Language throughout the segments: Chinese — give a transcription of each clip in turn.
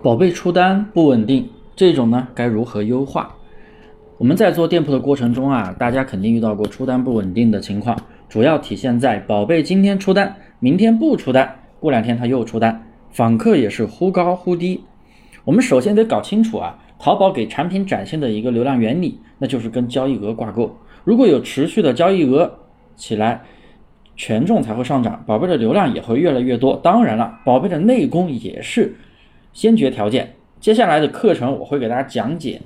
宝贝出单不稳定，这种呢该如何优化？我们在做店铺的过程中啊，大家肯定遇到过出单不稳定的情况，主要体现在宝贝今天出单，明天不出单，过两天他又出单，访客也是忽高忽低。我们首先得搞清楚啊，淘宝给产品展现的一个流量原理，那就是跟交易额挂钩。如果有持续的交易额起来，权重才会上涨，宝贝的流量也会越来越多。当然了，宝贝的内功也是。先决条件，接下来的课程我会给大家讲解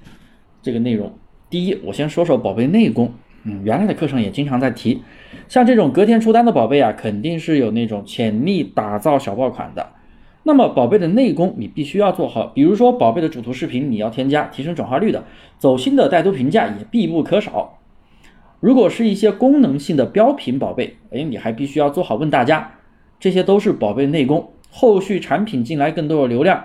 这个内容。第一，我先说说宝贝内功。嗯，原来的课程也经常在提，像这种隔天出单的宝贝啊，肯定是有那种潜力打造小爆款的。那么宝贝的内功你必须要做好，比如说宝贝的主图视频你要添加，提升转化率的，走心的带图评价也必不可少。如果是一些功能性的标品宝贝，哎，你还必须要做好问大家，这些都是宝贝内功。后续产品进来更多的流量。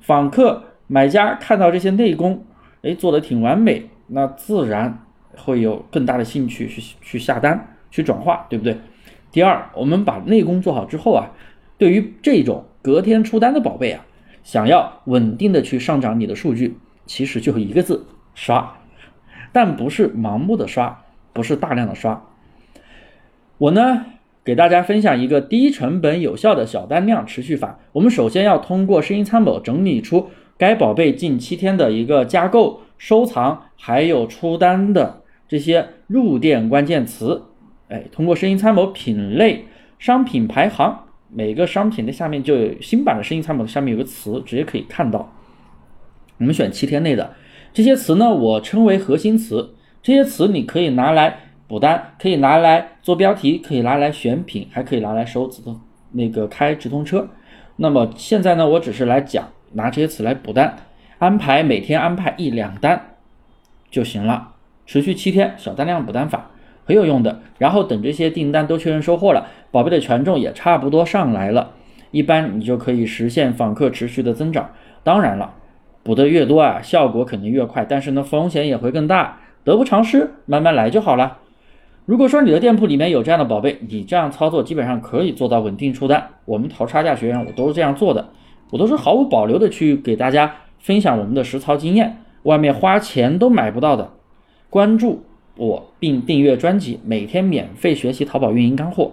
访客、买家看到这些内功，哎，做的挺完美，那自然会有更大的兴趣去去下单、去转化，对不对？第二，我们把内功做好之后啊，对于这种隔天出单的宝贝啊，想要稳定的去上涨你的数据，其实就一个字：刷。但不是盲目的刷，不是大量的刷。我呢？给大家分享一个低成本有效的小单量持续法。我们首先要通过声音参谋整理出该宝贝近七天的一个加购、收藏还有出单的这些入店关键词。哎，通过声音参谋品类、商品排行，每个商品的下面就有新版的声音参谋的下面有个词，直接可以看到。我们选七天内的这些词呢，我称为核心词。这些词你可以拿来。补单可以拿来做标题，可以拿来选品，还可以拿来收直通那个开直通车。那么现在呢，我只是来讲拿这些词来补单，安排每天安排一两单就行了，持续七天小单量补单法很有用的。然后等这些订单都确认收货了，宝贝的权重也差不多上来了，一般你就可以实现访客持续的增长。当然了，补的越多啊，效果肯定越快，但是呢风险也会更大，得不偿失，慢慢来就好了。如果说你的店铺里面有这样的宝贝，你这样操作基本上可以做到稳定出单。我们淘差价学员我都是这样做的，我都是毫无保留的去给大家分享我们的实操经验，外面花钱都买不到的。关注我并订阅专辑，每天免费学习淘宝运营干货。